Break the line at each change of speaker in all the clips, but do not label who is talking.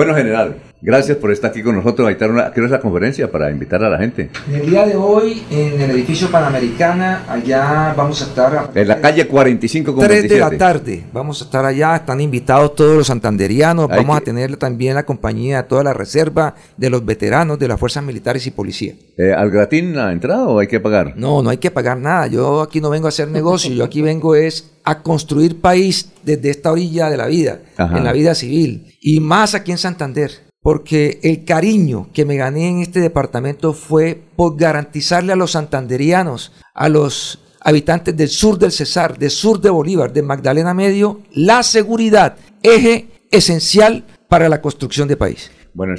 Bueno, general, gracias por estar aquí con nosotros. Está una, quiero esa conferencia para invitar a la gente.
El día de hoy, en el edificio Panamericana, allá vamos a estar.
En la calle 45 con
3 de la tarde. Vamos a estar allá. Están invitados todos los santanderianos. vamos a tener también la compañía de toda la reserva de los veteranos de las fuerzas militares y policía.
Eh, ¿Al gratín la entrada o hay que pagar?
No, no hay que pagar nada. Yo aquí no vengo a hacer negocio. Yo aquí vengo es a construir país desde esta orilla de la vida, en la vida civil, y más aquí en Santander, porque el cariño que me gané en este departamento fue por garantizarle a los santanderianos, a los habitantes del sur del Cesar, del sur de Bolívar, de Magdalena Medio, la seguridad, eje esencial para la construcción de país.
Bueno,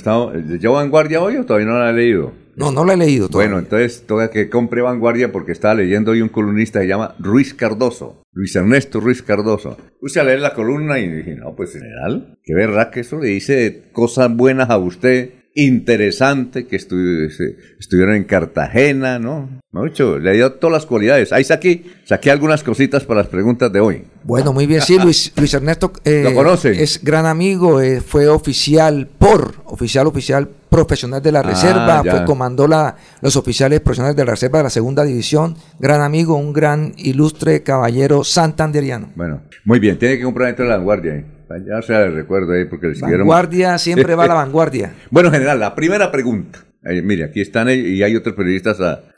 ¿llevo vanguardia hoy o todavía no la he leído?
No, no la he leído
todavía. Bueno, entonces toca que compre vanguardia porque estaba leyendo hoy un columnista que se llama Ruiz Cardoso. Luis Ernesto Ruiz Cardoso. Puse a leer la columna y dije, no, pues general, qué verdad que eso le dice cosas buenas a usted interesante que estuvieron en Cartagena, ¿no? Mucho, le dio todas las cualidades. Ahí saqué, saqué algunas cositas para las preguntas de hoy.
Bueno, muy bien, sí, Luis, Luis Ernesto
eh, ¿Lo conoce?
es gran amigo, eh, fue oficial por, oficial, oficial profesional de la ah, reserva, fue, comandó la, los oficiales profesionales de la reserva de la segunda división, gran amigo, un gran ilustre caballero santanderiano.
Bueno, muy bien, tiene que comprar dentro de la vanguardia. ¿eh? Ya se recuerdo ahí porque le
siguieron. Vanguardia siempre va a la vanguardia.
Bueno, general, la primera pregunta. mire, aquí están y hay otros periodistas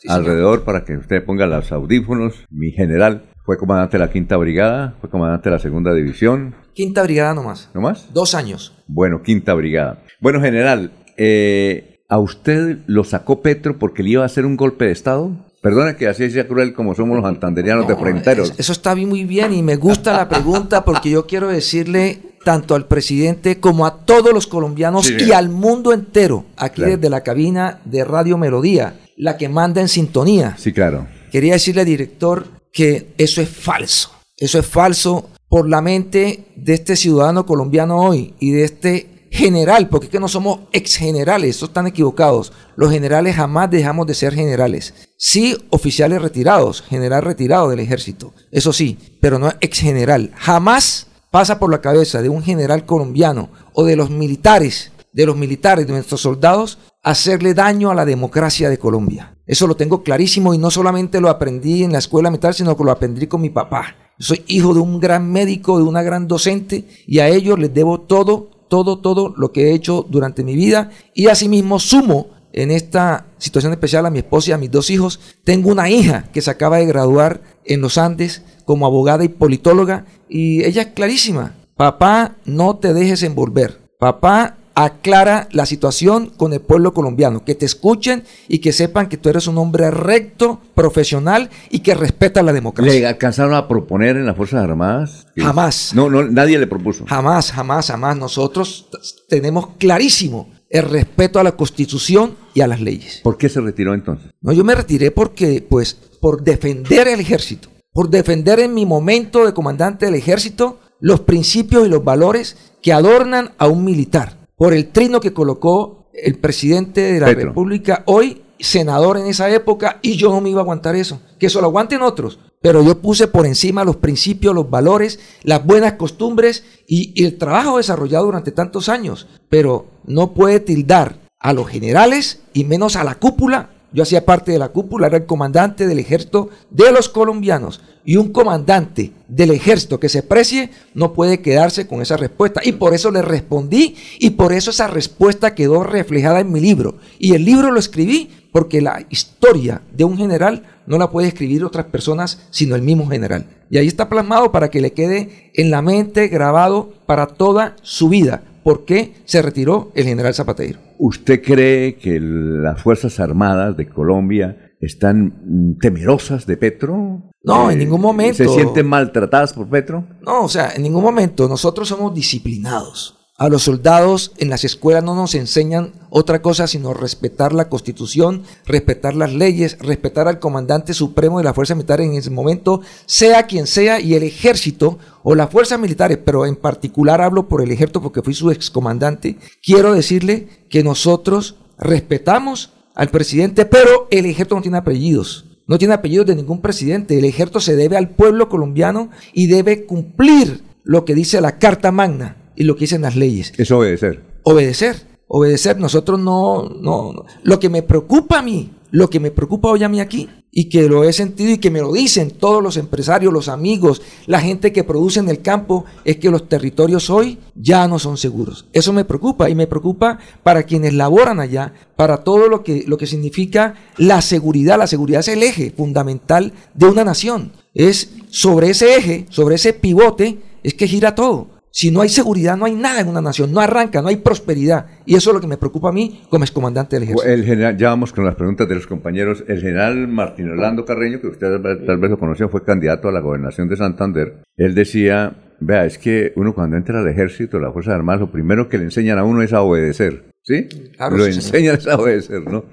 alrededor para que usted ponga los audífonos. Mi general fue comandante de la Quinta Brigada, fue comandante de la Segunda División.
Quinta Brigada nomás.
¿Nomás?
Dos años.
Bueno, Quinta Brigada. Bueno, general, eh, ¿a usted lo sacó Petro porque le iba a hacer un golpe de Estado? Perdone que así sea cruel como somos los antanderianos de fronteros.
Eso está muy bien y me gusta la pregunta porque yo quiero decirle tanto al presidente como a todos los colombianos y al mundo entero, aquí desde la cabina de Radio Melodía, la que manda en sintonía.
Sí, claro.
Quería decirle, director, que eso es falso. Eso es falso por la mente de este ciudadano colombiano hoy y de este general, porque es que no somos ex generales, eso están equivocados. Los generales jamás dejamos de ser generales. Sí, oficiales retirados, general retirado del ejército, eso sí, pero no ex general. Jamás pasa por la cabeza de un general colombiano o de los militares, de los militares, de nuestros soldados, hacerle daño a la democracia de Colombia. Eso lo tengo clarísimo y no solamente lo aprendí en la escuela militar, sino que lo aprendí con mi papá. soy hijo de un gran médico, de una gran docente y a ellos les debo todo todo, todo lo que he hecho durante mi vida y asimismo sumo en esta situación especial a mi esposa y a mis dos hijos. Tengo una hija que se acaba de graduar en los Andes como abogada y politóloga y ella es clarísima. Papá, no te dejes envolver. Papá, aclara la situación con el pueblo colombiano, que te escuchen y que sepan que tú eres un hombre recto, profesional y que respeta la democracia.
¿Le alcanzaron a proponer en las Fuerzas Armadas?
Jamás.
No, no, nadie le propuso.
Jamás, jamás, jamás. Nosotros tenemos clarísimo el respeto a la Constitución y a las leyes.
¿Por qué se retiró entonces?
No, yo me retiré porque, pues, por defender el ejército, por defender en mi momento de comandante del ejército los principios y los valores que adornan a un militar por el trino que colocó el presidente de la República, hoy senador en esa época, y yo no me iba a aguantar eso. Que eso lo aguanten otros. Pero yo puse por encima los principios, los valores, las buenas costumbres y, y el trabajo desarrollado durante tantos años. Pero no puede tildar a los generales y menos a la cúpula yo hacía parte de la cúpula, era el comandante del ejército de los colombianos. Y un comandante del ejército que se precie no puede quedarse con esa respuesta. Y por eso le respondí y por eso esa respuesta quedó reflejada en mi libro. Y el libro lo escribí porque la historia de un general no la puede escribir otras personas sino el mismo general. Y ahí está plasmado para que le quede en la mente grabado para toda su vida por qué se retiró el general Zapatero.
¿Usted cree que las Fuerzas Armadas de Colombia están temerosas de Petro?
No, en ningún momento.
¿Se sienten maltratadas por Petro?
No, o sea, en ningún momento. Nosotros somos disciplinados. A los soldados en las escuelas no nos enseñan otra cosa sino respetar la constitución, respetar las leyes, respetar al comandante supremo de la Fuerza Militar en ese momento, sea quien sea, y el ejército o las fuerzas militares, pero en particular hablo por el ejército porque fui su excomandante, quiero decirle que nosotros respetamos al presidente, pero el ejército no tiene apellidos. No tiene apellidos de ningún presidente. El ejército se debe al pueblo colombiano y debe cumplir lo que dice la Carta Magna y lo que dicen las leyes.
Eso debe ser.
obedecer, obedecer. Nosotros no, no, no. Lo que me preocupa a mí, lo que me preocupa hoy a mí aquí, y que lo he sentido y que me lo dicen todos los empresarios, los amigos, la gente que produce en el campo, es que los territorios hoy ya no son seguros. Eso me preocupa y me preocupa para quienes laboran allá, para todo lo que, lo que significa la seguridad. La seguridad es el eje fundamental de una nación. Es sobre ese eje, sobre ese pivote, es que gira todo. Si no hay seguridad, no hay nada en una nación, no arranca, no hay prosperidad. Y eso es lo que me preocupa a mí como excomandante del ejército.
General, ya vamos con las preguntas de los compañeros. El general Martín Orlando Carreño, que usted tal vez lo conoció, fue candidato a la gobernación de Santander. Él decía, vea, es que uno cuando entra al ejército, la Fuerza Armada, lo primero que le enseñan a uno es a obedecer. ¿Sí?
Claro,
lo
sí,
enseñan a obedecer, ¿no?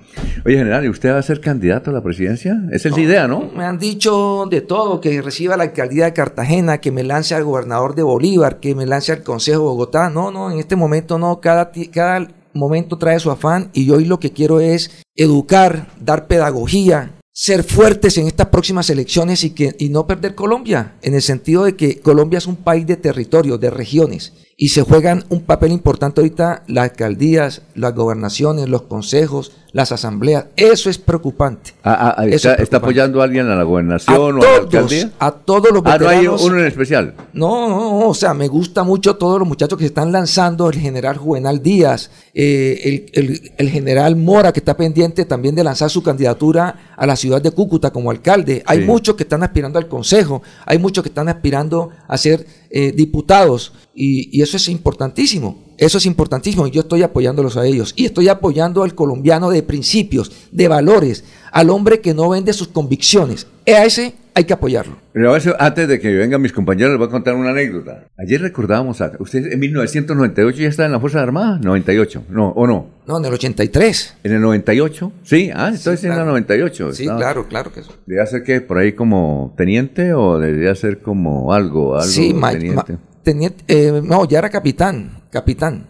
Oye, general, ¿y usted va a ser candidato a la presidencia? Esa es la idea, ¿no?
Me han dicho de todo, que reciba la alcaldía de Cartagena, que me lance al gobernador de Bolívar, que me lance al Consejo de Bogotá. No, no, en este momento no, cada, cada momento trae su afán y yo hoy lo que quiero es educar, dar pedagogía, ser fuertes en estas próximas elecciones y, que, y no perder Colombia, en el sentido de que Colombia es un país de territorio, de regiones, y se juegan un papel importante ahorita las alcaldías, las gobernaciones, los consejos, las asambleas. Eso es preocupante.
Ah, ah,
Eso
está,
es
está
preocupante.
apoyando a alguien a la
A
gobernación o a la
todos,
alcaldía?
a todos los
Ah, no hay
veteranos.
uno en especial.
No, no, no, o sea, me gusta mucho todos los muchachos que se están lanzando, el general Juvenal Díaz, eh, el, el- el general Mora, que está pendiente también de lanzar su candidatura a la ciudad de Cúcuta como alcalde. Hay
Sí.
muchos que están aspirando al consejo, hay muchos que están aspirando a ser eh, diputados, y, y eso es importantísimo. Eso es importantísimo y yo estoy apoyándolos a ellos. Y estoy apoyando al colombiano de principios, de valores, al hombre que no vende sus convicciones. A ese hay que apoyarlo.
Pero eso, antes de que vengan mis compañeros, les voy a contar una anécdota. Ayer recordábamos a... ¿Usted en 1998 ya está en la Fuerza Armada? 98, no, ¿o no?
No, en el 83.
¿En el 98? Sí, ah, entonces
Sí,
en el
claro.
98.
Sí,
estaba-
claro, claro que sí.
¿Debía ser que por ahí como teniente o debería ser como algo, algo
Sí, ma-
teniente?
ma- teniente, eh, no, ya era capitán, capitán.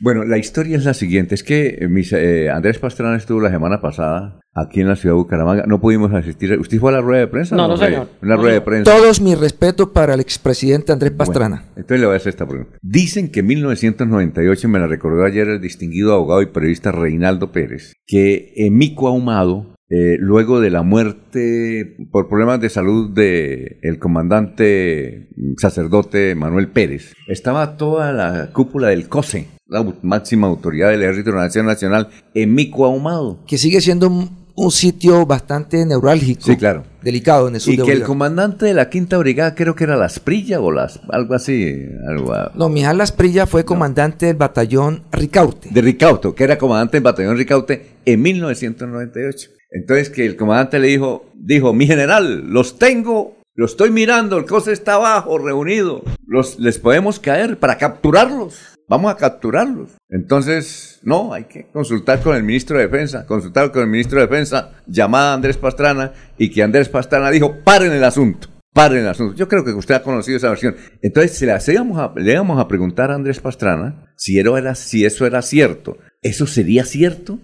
Bueno, la historia es la siguiente, es que eh, mis, eh, Andrés Pastrana estuvo la semana pasada aquí en la ciudad de Bucaramanga, no pudimos asistir. ¿Usted fue a la rueda de prensa?
No, no, señor.
Una
No,
rueda de
no.
prensa.
Todos mis respetos para el expresidente Andrés Pastrana.
Bueno, entonces le voy a hacer esta pregunta. Dicen que en 1998, me la recordó ayer el distinguido abogado y periodista Reinaldo Pérez, que Emico Ahumado, eh, luego de la muerte por problemas de salud de el comandante mm, sacerdote Manuel Pérez, estaba toda la cúpula del COSE, la máxima autoridad del Ejército de la Nación Nacional, Emico Ahumado.
Que sigue siendo un, un sitio bastante neurálgico.
Sí, claro.
Delicado en el sur
Y
de
que el comandante de la quinta brigada, creo que era Las Prilla o las, algo así, algo,
No, Mijal Lasprilla fue comandante del batallón Ricaurte.
de Ricaute, que era comandante del batallón Ricaute en 1998. Entonces que el comandante le dijo, dijo, mi general, los tengo, los estoy mirando, el COSE está abajo, reunido, los, les podemos caer para capturarlos, vamos a capturarlos. Entonces, no, hay que consultar con el ministro de Defensa, consultar con el ministro de Defensa, llamada a Andrés Pastrana, y que Andrés Pastrana dijo, paren el asunto. Paren el asunto. Yo creo que usted ha conocido esa versión. Entonces, hacíamos a- le íbamos a preguntar a Andrés Pastrana si, era- si eso era cierto. ¿Eso sería cierto?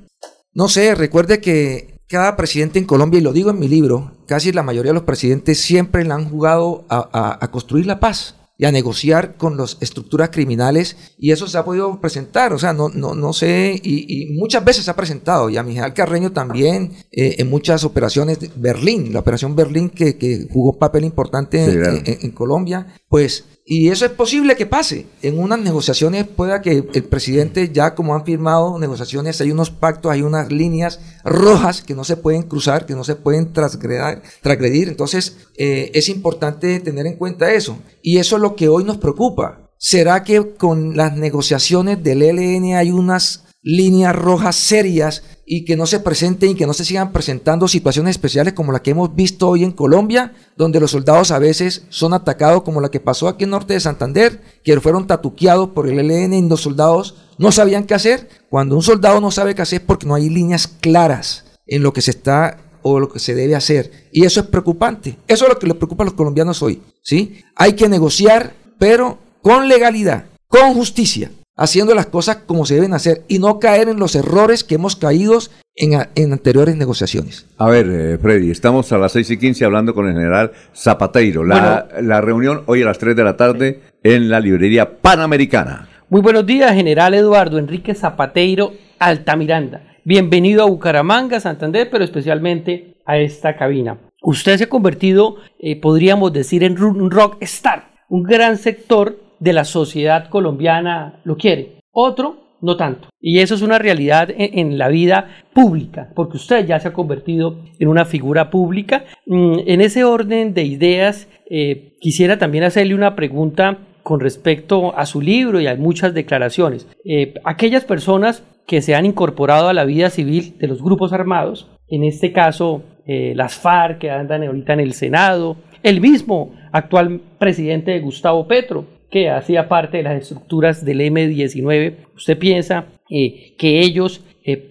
No sé, recuerde que cada presidente en Colombia, y lo digo en mi libro, casi la mayoría de los presidentes siempre le han jugado a, a- a construir la paz y a negociar con las estructuras criminales y eso se ha podido presentar, o sea, no, no, no sé, y, y muchas veces se ha presentado, y a Miguel Carreño también, eh, en muchas operaciones, de Berlín, la operación Berlín que, que jugó un papel importante
Sí,
en-
claro.
en- en Colombia, pues, y eso es posible que pase. En unas negociaciones pueda que el presidente, ya como han firmado negociaciones, hay unos pactos, hay unas líneas rojas que no se pueden cruzar, que no se pueden transgredir. Entonces, eh, es importante tener en cuenta eso. Y eso es lo que hoy nos preocupa. ¿Será que con las negociaciones del ELN hay unas líneas rojas serias y que no se presenten y que no se sigan presentando situaciones especiales como la que hemos visto hoy en Colombia, donde los soldados a veces son atacados como la que pasó aquí en norte de Santander, que fueron tatuqueados por el ELN y los soldados no sabían qué hacer. Cuando un soldado no sabe qué hacer porque no hay líneas claras en lo que se está o lo que se debe hacer. Y eso es preocupante. Eso es lo que les preocupa a los colombianos hoy. ¿sí? Hay que negociar, pero con legalidad, con justicia, haciendo las cosas como se deben hacer y no caer en los errores que hemos caído en, en anteriores negociaciones.
A ver, eh, Freddy, estamos a las 6 y 15 hablando con el general Zapateiro. La, la reunión hoy a las 3 de la tarde en la librería Panamericana.
Muy buenos días, general Eduardo Enrique Zapateiro Altamiranda. Bienvenido a Bucaramanga, Santander, pero especialmente a esta cabina. Usted se ha convertido, eh, podríamos decir, en un rock star. Un gran sector de la sociedad colombiana lo quiere. Otro, no tanto. Y eso es una realidad en, la vida pública, porque usted ya se ha convertido en una figura pública. Mm, en ese orden de ideas, eh, quisiera también hacerle una pregunta con respecto a su libro y a muchas declaraciones. Eh, aquellas personas que se han incorporado a la vida civil de los grupos armados, en este caso eh, las FARC que andan ahorita en el Senado, el mismo actual presidente de Gustavo Petro, que hacía parte de las estructuras del M19, ¿usted piensa eh, que ellos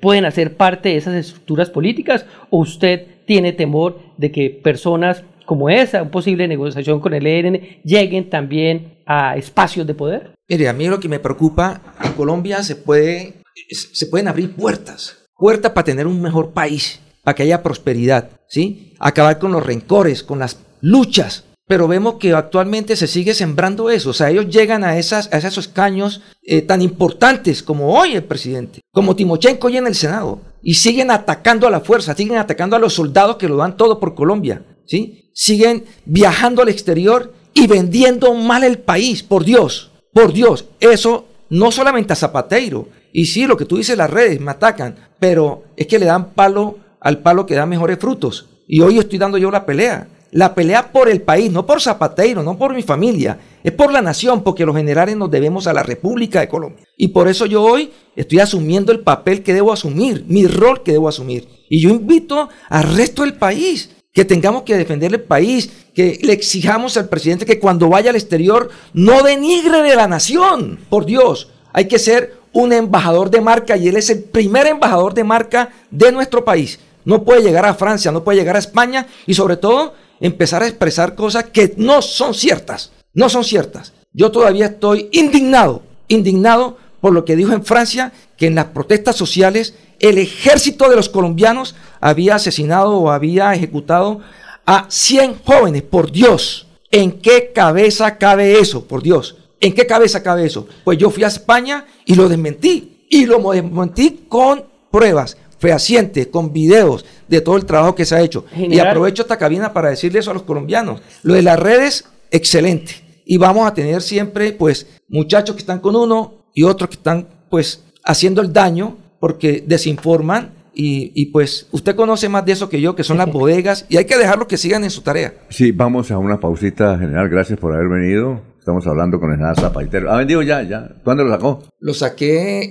pueden hacer parte de esas estructuras políticas o usted tiene temor de que personas como esa, una posible negociación con el ELN, lleguen también a espacios de poder?
Mire, a mí lo que me preocupa, en Colombia se, puede, se pueden abrir puertas, puertas para tener un mejor país, para que haya prosperidad, ¿sí? Acabar con los rencores, con las luchas. Pero vemos que actualmente se sigue sembrando eso. O sea, ellos llegan a, esas, a esos escaños eh, tan importantes como hoy el presidente, como Timochenko hoy en el Senado, y siguen atacando a la fuerza, siguen atacando a los soldados que lo dan todo por Colombia. ¿sí? Siguen viajando al exterior y vendiendo mal el país, por Dios, por Dios. Eso no solamente a Zapateiro. Y sí, lo que tú dices, las redes me atacan, pero es que le dan palo al palo que da mejores frutos. Y hoy estoy dando yo la pelea. La pelea por el país, no por Zapateiro, no por mi familia, es por la nación, porque los generales nos debemos a la República de Colombia. Y por eso yo hoy estoy asumiendo el papel que debo asumir, mi rol que debo asumir. Y yo invito al resto del país que tengamos que defender el país, que le exijamos al presidente que cuando vaya al exterior no denigre de la nación. Por Dios, hay que ser un embajador de marca y él es el primer embajador de marca de nuestro país. No puede llegar a Francia, no puede llegar a España y sobre todo empezar a expresar cosas que no son ciertas. No son ciertas. Yo todavía estoy indignado, indignado por lo que dijo en Francia, que en las protestas sociales el ejército de los colombianos había asesinado o había ejecutado a 100 jóvenes. Por Dios, ¿en qué cabeza cabe eso? Por Dios, ¿en qué cabeza cabe eso? Pues yo fui a España y lo desmentí. Y lo desmentí con pruebas fehacientes, con videos de todo el trabajo que se ha hecho. Y aprovecho esta cabina para decirle eso a los colombianos. Lo de las redes, excelente. Y vamos a tener siempre, pues, muchachos que están con uno y otros que están, pues, haciendo el daño porque desinforman y, pues usted conoce más de eso que yo, que son las bodegas, y hay que dejarlo que sigan en su tarea.
Sí, vamos a una pausita, general. Gracias por haber venido. Estamos hablando con el general Zapatero. ¿Ha vendido ya? ya? ¿Cuándo lo sacó?
Lo saqué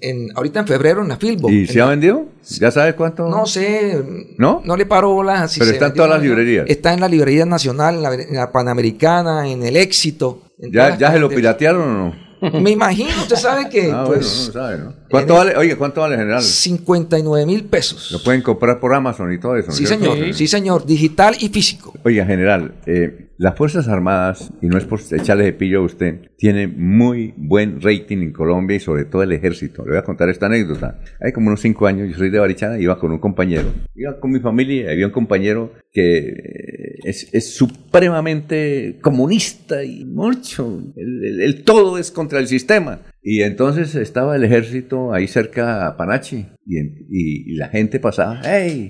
en, ahorita en febrero en la Filbo.
¿Y se ha vendido? ¿Ya sabes cuánto?
No sé. ¿No? No le paro bolas.
Pero está en todas las librerías.
Está en la librería nacional, en la, Panamericana, en el Éxito.
¿Ya, ¿Ya se lo piratearon o no?
Me imagino, usted sabe que.
Ah, pues, no sabe, ¿no? ¿Cuánto vale, oye, ¿cuánto vale general?
59 mil pesos.
Lo pueden comprar por Amazon y todo eso.
Sí, señor, sí. señor, digital y físico.
Oiga, general, eh, las Fuerzas Armadas, y no es por echarle de pillo a usted, tiene muy buen rating en Colombia y sobre todo el ejército. Le voy a contar esta anécdota. Hay como unos cinco años, yo soy de Barichana, iba con un compañero. Iba con mi familia había un compañero que eh, es, supremamente comunista y mucho. El, todo es contra el sistema. Y entonces estaba el ejército ahí cerca a Panachi y, y la gente pasaba, ¡hey!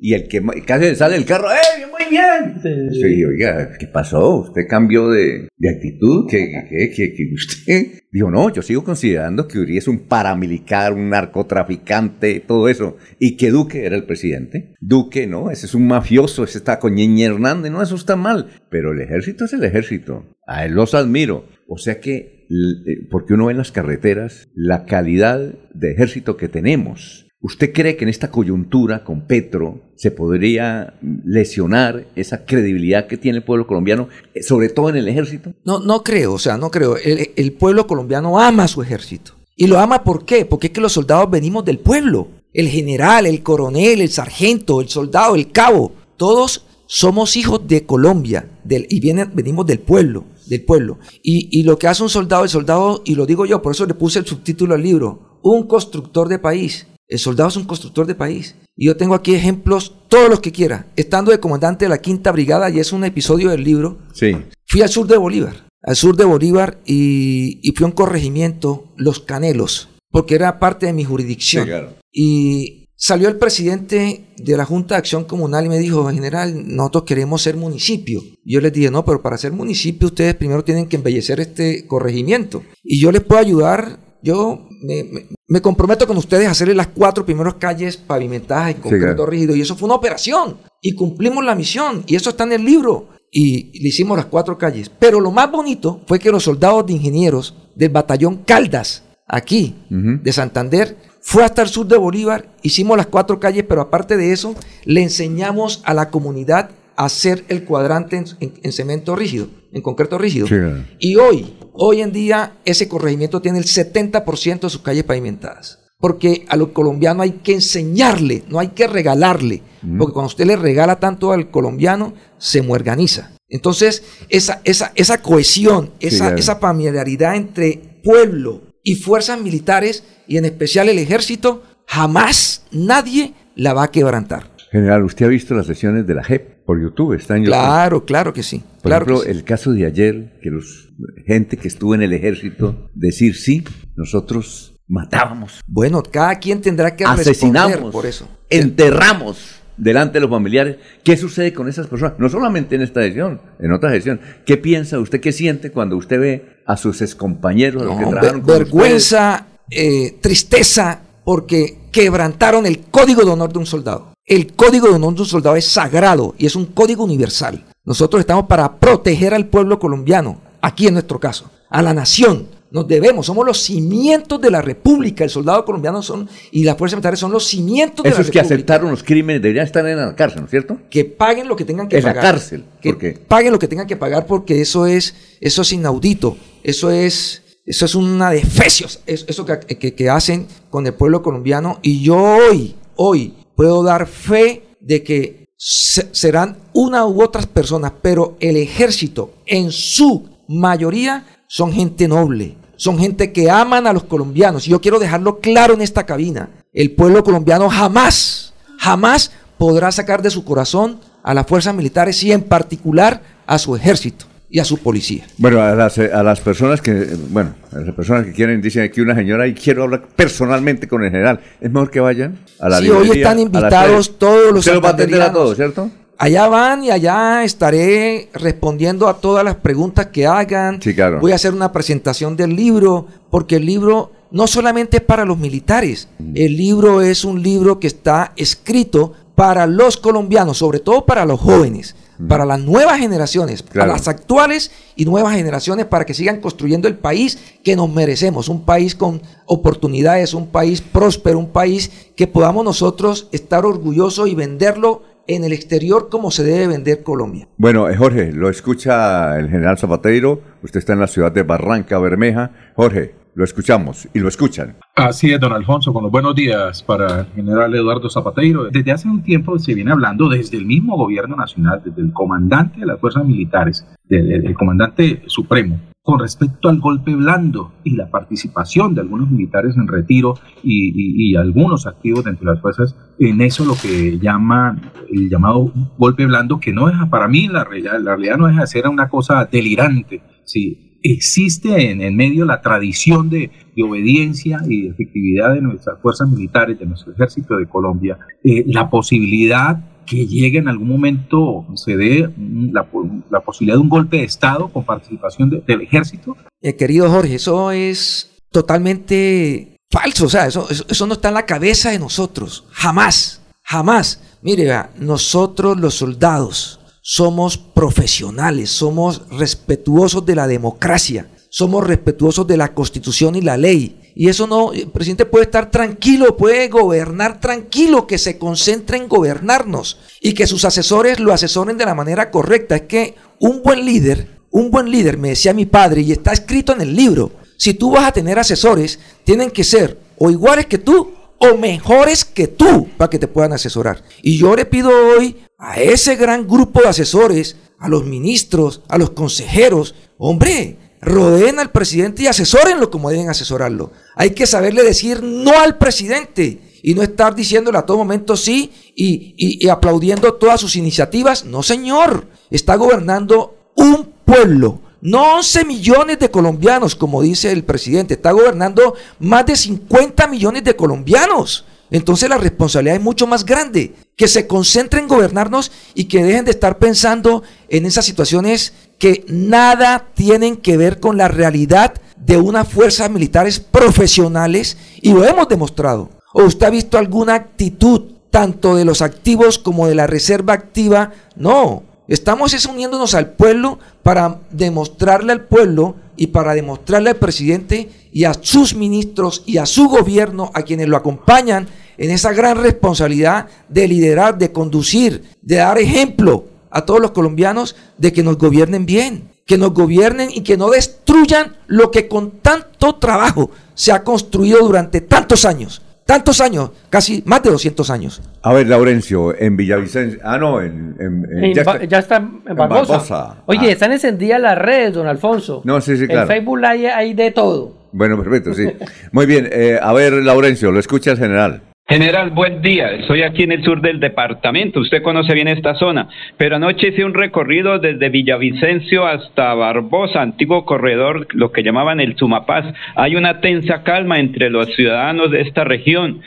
Y el que casi sale del carro, ¡eh, muy bien! Sí. oiga, ¿qué pasó? ¿Usted cambió de, actitud? ¿Qué, qué, usted? Dijo, no, yo sigo considerando que Uribe es un paramilitar, un narcotraficante, todo eso. Y que Duque era el presidente. Duque, no, ese es un mafioso, ese está con Ñeñe Hernández, no, eso está mal. Pero el ejército es el ejército. A él los admiro. O sea que, eh, porque uno ve en las carreteras la calidad de ejército que tenemos ¿Usted cree que en esta coyuntura con Petro se podría lesionar esa credibilidad que tiene el pueblo colombiano, eh, sobre todo en el ejército?
No, no creo, o sea, no creo. El, pueblo colombiano ama a su ejército. ¿Y lo ama por qué? Porque es que los soldados venimos del pueblo. El general, el coronel, el sargento, el soldado, el cabo, todos somos hijos de Colombia y venimos del pueblo, del pueblo. Y, y lo que hace un soldado, el soldado, y lo digo yo, por eso le puse el subtítulo al libro, un constructor de país. El soldado es un constructor de país. Y yo tengo aquí ejemplos, todos los que quiera. Estando de comandante de la Quinta Brigada, y es un episodio del libro,
sí.
fui al sur de Bolívar. al sur de Bolívar y, y fui a un corregimiento, Los Canelos, porque era parte de mi jurisdicción.
Sí, claro.
Y salió el presidente de la Junta de Acción Comunal y me dijo, general, nosotros queremos ser municipio. Y yo les dije, no, pero para ser municipio ustedes primero tienen que embellecer este corregimiento. Y yo les puedo ayudar, yo me, me- me comprometo con ustedes a hacerle las cuatro primeras calles pavimentadas en concreto
claro.
rígido. Y eso fue una operación. Y cumplimos la misión. Y eso está en el libro. Y le hicimos las cuatro calles. Pero lo más bonito fue que los soldados de ingenieros del batallón Caldas, aquí, de Santander, fue hasta el sur de Bolívar, hicimos las cuatro calles, pero aparte de eso, le enseñamos a la comunidad hacer el cuadrante en, en- en cemento rígido, en concreto rígido.
Sí.
Y hoy, hoy en día, ese corregimiento tiene el 70% de sus calles pavimentadas. Porque a los colombianos hay que enseñarle, no hay que regalarle. Porque cuando usted le regala tanto al colombiano, se muerganiza. Entonces, esa, esa, esa cohesión, esa, esa familiaridad entre pueblo y fuerzas militares, y en especial el ejército, jamás nadie la va a quebrantar.
General, ¿usted ha visto las sesiones de la JEP por YouTube? Está en YouTube.
Claro, claro que sí.
Por
claro
ejemplo,
sí.
el caso de ayer, que los gente que estuvo en el ejército decir sí, nosotros matábamos,
Bueno, cada quien tendrá que
asesinamos,
por eso.
enterramos delante de los familiares. ¿Qué sucede con esas personas? No solamente en esta sesión, en otra sesión. ¿Qué piensa usted, qué siente cuando usted ve a sus excompañeros, los que
No,
trabajaron con
vergüenza, eh, tristeza, porque quebrantaron el código de honor de un soldado. El código de honor de un soldado es sagrado y es un código universal. Nosotros estamos para proteger al pueblo colombiano, aquí en nuestro caso, a la nación. Nos debemos, somos los cimientos de la República. El soldado colombiano son y las fuerzas militares son los cimientos de
Esos
la
que
República.
aceptaron los crímenes deberían estar en la cárcel, ¿no es cierto?
que paguen lo que tengan que
En la
pagar.
cárcel,
Que
¿por qué?
paguen lo que tengan que pagar porque eso es, eso es inaudito. Eso es, eso es una de fecios, es- eso que, que- que hacen con el pueblo colombiano. Y yo hoy, hoy, puedo dar fe de que se- serán una u otras personas, pero el ejército en su mayoría son gente noble, son gente que aman a los colombianos. Y yo quiero dejarlo claro en esta cabina. El pueblo colombiano jamás, jamás podrá sacar de su corazón a las fuerzas militares y en particular a su ejército y a su policía.
Bueno, a las, a las personas que, eh, bueno, a las personas que quieren, dicen aquí una señora y quiero hablar personalmente con el general. Es mejor que vayan a la
Sí, hoy están invitados todos los
Usted va a atender a todos, ¿cierto?
Allá van y allá estaré respondiendo a todas las preguntas que hagan.
Sí, claro.
Voy a hacer una presentación del libro, porque el libro no solamente es para los militares,
Mm.
el libro es un libro que está escrito para los colombianos, sobre todo para los jóvenes, para las nuevas generaciones.
Claro.
para las actuales y nuevas generaciones, para que sigan construyendo el país que nos merecemos, un país con oportunidades, un país próspero, un país que podamos nosotros estar orgullosos y venderlo en el exterior como se debe vender Colombia.
Bueno, eh, Jorge, lo escucha el general Zapateiro. Usted está en la ciudad de Barranca Bermeja. Jorge, lo escuchamos y lo escuchan.
Así es, don Alfonso, con los buenos días para el general Eduardo Zapateiro. Desde hace un tiempo se viene hablando desde el mismo gobierno nacional, desde el comandante de las fuerzas militares, del el comandante supremo, con respecto al golpe blando y la participación de algunos militares en retiro y, algunos activos dentro de las fuerzas en eso lo que llaman el llamado golpe blando, que no deja, para mí la realidad, la realidad no de ser una cosa delirante. Sí, existe en medio la tradición de, de obediencia y de efectividad de nuestras fuerzas militares, de nuestro ejército de Colombia, eh, la posibilidad que llegue en algún momento, se dé la, la posibilidad de un golpe de Estado con participación de- del ejército.
Eh, querido Jorge, eso es totalmente falso, o sea, eso, eso, eso no está en la cabeza de nosotros, jamás, jamás. Mire, nosotros los soldados somos profesionales, somos respetuosos de la democracia, somos respetuosos de la constitución y la ley. Y eso no, el presidente puede estar tranquilo, puede gobernar tranquilo, que se concentre en gobernarnos y que sus asesores lo asesoren de la manera correcta. Es que un buen líder, un buen líder, me decía mi padre, y está escrito en el libro, si tú vas a tener asesores, tienen que ser o iguales que tú o mejores que tú para que te puedan asesorar. Y yo le pido hoy a ese gran grupo de asesores, a los ministros, a los consejeros, hombre, rodeen al presidente y asesórenlo como deben asesorarlo. Hay que saberle decir no al presidente y no estar diciéndole a todo momento sí y, y- y aplaudiendo todas sus iniciativas. No, señor, está gobernando un pueblo No 11 millones de colombianos, como dice el presidente, está gobernando más de 50 millones de colombianos. Entonces la responsabilidad es mucho más grande. Que se concentren en gobernarnos y que dejen de estar pensando en esas situaciones que nada tienen que ver con la realidad de unas fuerzas militares profesionales y lo hemos demostrado. ¿O usted ha visto alguna actitud tanto de los activos como de la reserva activa? No, estamos uniéndonos al pueblo para demostrarle al pueblo y para demostrarle al presidente y a sus ministros y a su gobierno, a quienes lo acompañan en esa gran responsabilidad de liderar, de conducir, de dar ejemplo a todos los colombianos de que nos gobiernen bien, que nos gobiernen y que no destruyan lo que con tanto trabajo se ha construido durante tantos años. Tantos años, casi más de 200 años.
A ver, Laurencio, en Villavicencio. Ah, no, en. en- en-
En ya, está, en Barbosa.
Barbosa.
Oye,
Ah.
están encendidas las redes, don Alfonso.
No, sí, sí,
En
claro.
Facebook hay, hay de todo.
Bueno, perfecto, sí. Muy bien, eh, a ver, Laurencio, lo escucha el general.
General, buen día. Estoy aquí en el sur del departamento. Usted conoce bien esta zona. Pero anoche hice un recorrido desde Villavicencio hasta Barbosa, antiguo corredor, lo que llamaban el Sumapaz. Hay una tensa calma entre los ciudadanos de esta región.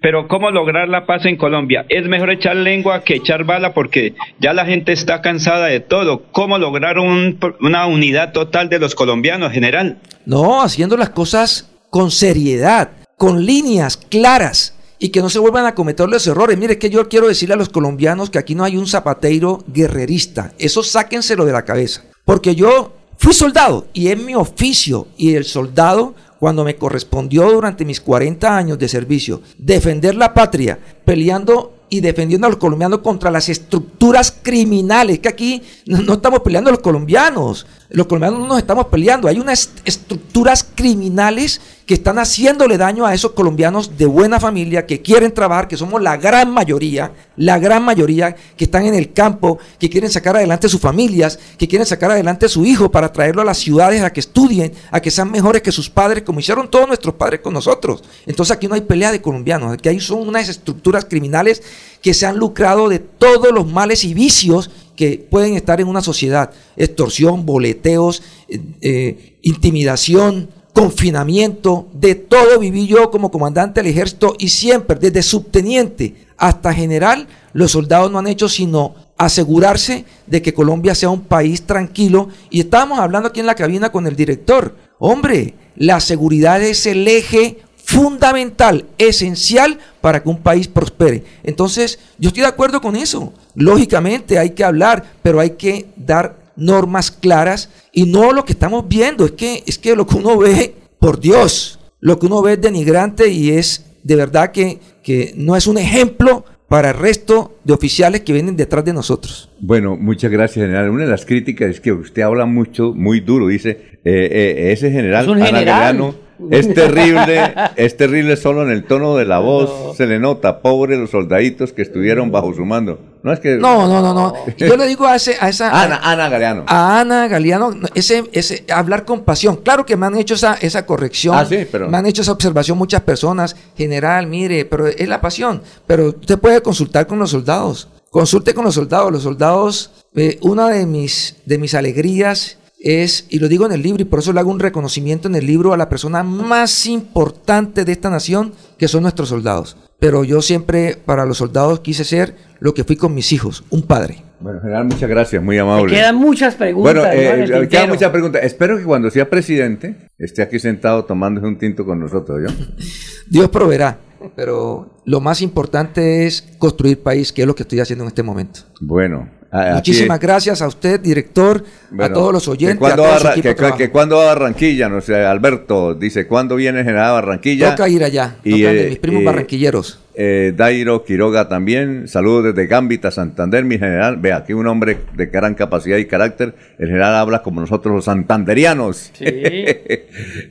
Pero ¿cómo lograr la paz en Colombia? Es mejor echar lengua que echar bala porque ya la gente está cansada de todo. ¿Cómo lograr un- una unidad total de los colombianos, general?
No, haciendo las cosas con seriedad, con líneas claras y que no se vuelvan a cometer los errores. Mire, es que yo quiero decirle a los colombianos que aquí no hay un zapateiro guerrerista. Eso sáquenselo de la cabeza. Porque yo fui soldado y es mi oficio y el soldado cuando me correspondió durante mis 40 años de servicio defender la patria, peleando y defendiendo a los colombianos contra las estructuras criminales, que aquí no, estamos peleando los colombianos, los colombianos no nos estamos peleando, hay unas estructuras criminales que están haciéndole daño a esos colombianos de buena familia que quieren trabajar, que somos la gran mayoría, la gran mayoría que están en el campo, que quieren sacar adelante sus familias, que quieren sacar adelante a su hijo para traerlo a las ciudades a que estudien, a que sean mejores que sus padres, como hicieron todos nuestros padres con nosotros. Entonces aquí no hay pelea de colombianos, aquí hay son unas estructuras criminales que se han lucrado de todos los males y vicios que pueden estar en una sociedad. Extorsión, boleteos, eh, eh, intimidación, confinamiento, de todo viví yo como comandante del ejército y siempre, desde subteniente hasta general, los soldados no han hecho sino asegurarse de que Colombia sea un país tranquilo. Y estábamos hablando aquí en la cabina con el director. Hombre, la seguridad es el eje fundamental, esencial para que un país prospere. Entonces, yo estoy de acuerdo con eso. Lógicamente hay que hablar, pero hay que dar normas claras y no lo que estamos viendo, es que es que lo que uno ve, por Dios, lo que uno ve es denigrante y es de verdad que, que no es un ejemplo para el resto de oficiales que vienen detrás de nosotros.
Bueno, muchas gracias, general. Una de las críticas es que usted habla mucho, muy duro. Dice, eh, eh, ese general,
Es general.
Galeano, es terrible, es terrible solo en el tono de la voz, se le nota, pobre los soldaditos que estuvieron bajo su mando. No es que...
No, no, no, no. Yo le digo a, ese, a esa...
Ana, Ana Galeano.
a Ana Galeano, no, ese, ese hablar con pasión. Claro que me han hecho esa, esa corrección,
Ah, sí, pero-
me han hecho esa observación muchas personas. General, mire, pero es la pasión. Pero usted puede consultar con los soldados. Consulte con los soldados. Los soldados, eh, una de mis, de mis alegrías es, y lo digo en el libro, y por eso le hago un reconocimiento en el libro a la persona más importante de esta nación, que son nuestros soldados. Pero yo siempre para los soldados quise ser lo que fui con mis hijos, un padre.
Bueno, general, muchas gracias, muy
Me
amable.
quedan muchas preguntas.
Bueno,
¿no? en el
eh, quedan muchas preguntas. Espero que cuando sea presidente esté aquí sentado tomándose un tinto con nosotros, ¿yo?
Dios proveerá, pero lo más importante es construir país, que es lo que estoy haciendo en este momento.
Bueno. a-
Muchísimas gracias a usted, director,
bueno,
a todos los oyentes,
que, cuando a Barranquilla, no sé, Alberto dice, ¿cuándo viene general Barranquilla?
Toca ir allá,
Y, eh,
mis primos
eh,
barranquilleros.
Eh, Dairo Quiroga también, saludos desde Gambita, Santander, mi general. Ve, aquí un hombre de gran capacidad y carácter. El general habla como nosotros los santanderianos.
Sí.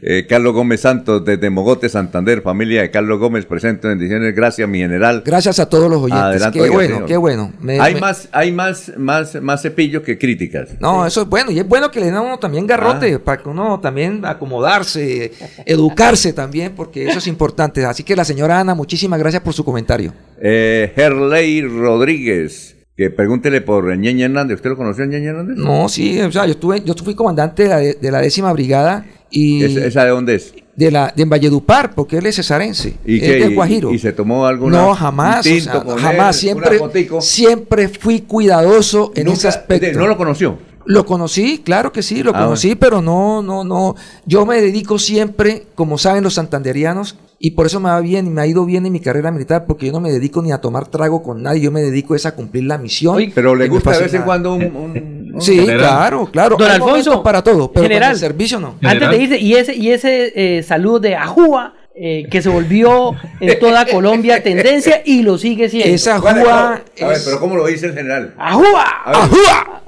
Eh, Carlos Gómez Santos, desde Mogote, Santander, familia de Carlos Gómez, presento bendiciones. Gracias, mi general.
Gracias a todos los oyentes.
Adelante,
qué bueno,
señor.
qué bueno. Me-
hay
me-
más, hay más, más, más cepillo que críticas.
No, eso es bueno. Y es bueno que le den a uno también garrote,
Ah.
para que uno también acomodarse, educarse también, porque eso es importante. Así que la señora Ana, muchísimas gracias por su comentario.
Eh, Herley Rodríguez. Que pregúntele por Ñeñe Hernández. ¿Usted lo conoció Ñeñe Hernández?
No, sí, o sea, yo estuve, yo fui comandante de la, de la décima brigada y
¿Esa, esa de dónde es?
de la de Valledupar, porque él es cesarense,
¿Y
es
qué?
de
¿Y-
Guajiro.
y se tomó alguna-
No, jamás, o sea,
él,
jamás, siempre, siempre fui cuidadoso en
Nunca-
ese aspecto.
¿No lo conoció?
Lo conocí, claro que sí, lo
Ah,
conocí, pero no, no, no. Yo me dedico siempre, como saben los santanderianos, y por eso me va bien y me ha ido bien en mi carrera militar, porque yo no me dedico ni a tomar trago con nadie, yo me dedico es a cumplir la misión.
Oye,
Pero le gusta de vez en cuando un... un- un-
Sí,
General.
claro, claro.
Don Alfonso,
para todo, pero
general.
para el servicio no.
Antes de irse, y ese, y ese eh, saludo de Ajúa, eh, que se volvió en toda Colombia tendencia y lo sigue siendo.
Esa
¿Cuál es?
jua
A ver, pero ¿cómo lo dice el general?
¡Ajúa!
¡Ajúa!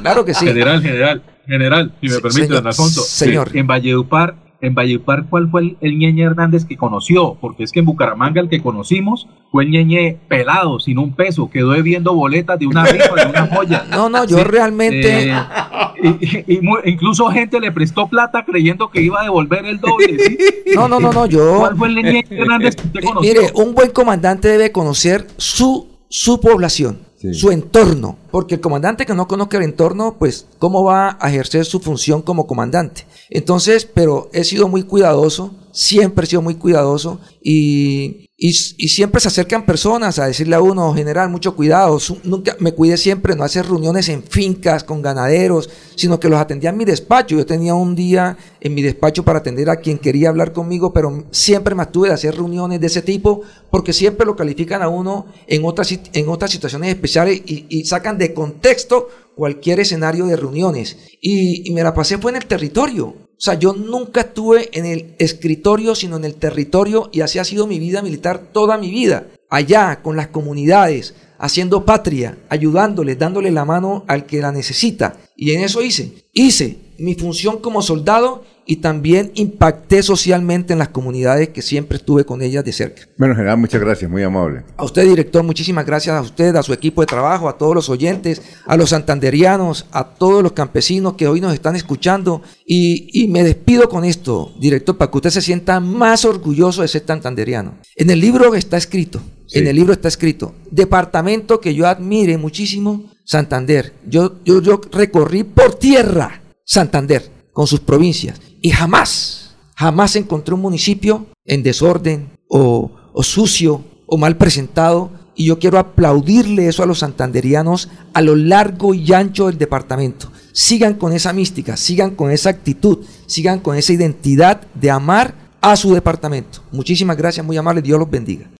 Claro que sí.
General, general, general, si me permite,
señor,
don Alfonso.
señor.
En Valledupar, en Valledupar, ¿cuál fue el, el Ñeñe Hernández que conoció? Porque es que en Bucaramanga el que conocimos fue el Ñeñe pelado, sin un peso, quedó debiendo boletas de una rifa, de una joya.
No, no, yo realmente.
Eh, y, y- incluso gente le prestó plata creyendo que iba a devolver el doble. ¿sí?
No, no, no, no, yo.
¿Cuál fue el Ñeñe Hernández que usted
Mi-
conoció?
Mire, un buen comandante debe conocer su, su población, Su entorno, porque el comandante que no conozca el entorno, pues, ¿cómo va a ejercer su función como comandante? Entonces, pero he sido muy cuidadoso, siempre he sido muy cuidadoso y, y, y siempre se acercan personas a decirle a uno, general, mucho cuidado, nunca me cuidé siempre no hacer reuniones en fincas con ganaderos, sino que los atendía en mi despacho. Yo tenía un día en mi despacho para atender a quien quería hablar conmigo, pero siempre me abstuve de hacer reuniones de ese tipo porque siempre lo califican a uno en otras, en otras situaciones especiales y, y sacan de contexto cualquier escenario de reuniones. Y, y me la pasé fue en el territorio. O sea, yo nunca estuve en el escritorio, sino en el territorio y así ha sido mi vida militar toda mi vida. Allá, con las comunidades, haciendo patria, ayudándoles, dándole la mano al que la necesita. Y en eso hice. Hice mi función como soldado y también impacté socialmente en las comunidades que siempre estuve con ellas de cerca.
Bueno, general, muchas gracias, muy amable.
A usted, director, muchísimas gracias a usted, a su equipo de trabajo, a todos los oyentes, a los santanderianos, a todos los campesinos que hoy nos están escuchando. Y, y me despido con esto, director, para que usted se sienta más orgulloso de ser santanderiano. En el libro está escrito,
Sí.
en el libro está escrito, departamento que yo admire muchísimo, Santander. Yo, yo, yo recorrí por tierra Santander con sus provincias y jamás, jamás encontré un municipio en desorden o, sucio o mal presentado. Y yo quiero aplaudirle eso a los santanderianos a lo largo y ancho del departamento. Sigan con esa mística, sigan con esa actitud, sigan con esa identidad de amar a su departamento. Muchísimas gracias, muy amable, Dios los bendiga.